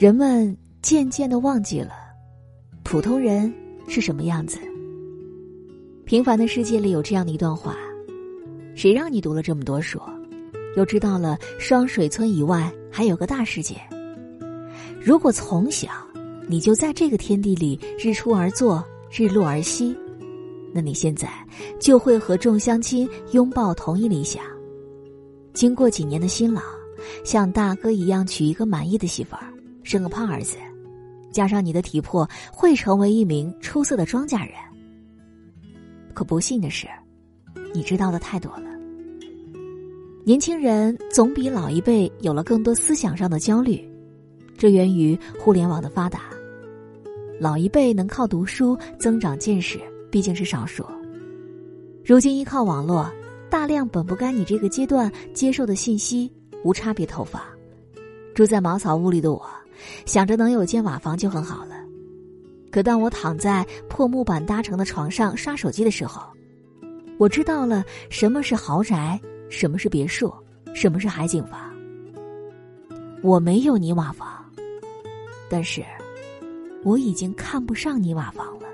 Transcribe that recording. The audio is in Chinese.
人们渐渐的忘记了普通人是什么样子。平凡的世界里有这样的一段话：谁让你读了这么多书，又知道了双水村以外还有个大世界？如果从小你就在这个天地里日出而作，日落而息，那你现在就会和众乡亲拥抱同一理想。经过几年的辛劳，像大哥一样娶一个满意的媳妇儿。生个胖儿子，加上你的体魄，会成为一名出色的庄稼人。可不幸的是，你知道的太多了。年轻人总比老一辈有了更多思想上的焦虑，这源于互联网的发达。老一辈能靠读书增长见识，毕竟是少数。如今依靠网络，大量本不该你这个阶段接受的信息无差别投放。住在茅草屋里的我。想着能有间瓦房就很好了，可当我躺在破木板搭成的床上刷手机的时候，我知道了什么是豪宅，什么是别墅，什么是海景房。我没有泥瓦房，但是我已经看不上泥瓦房了。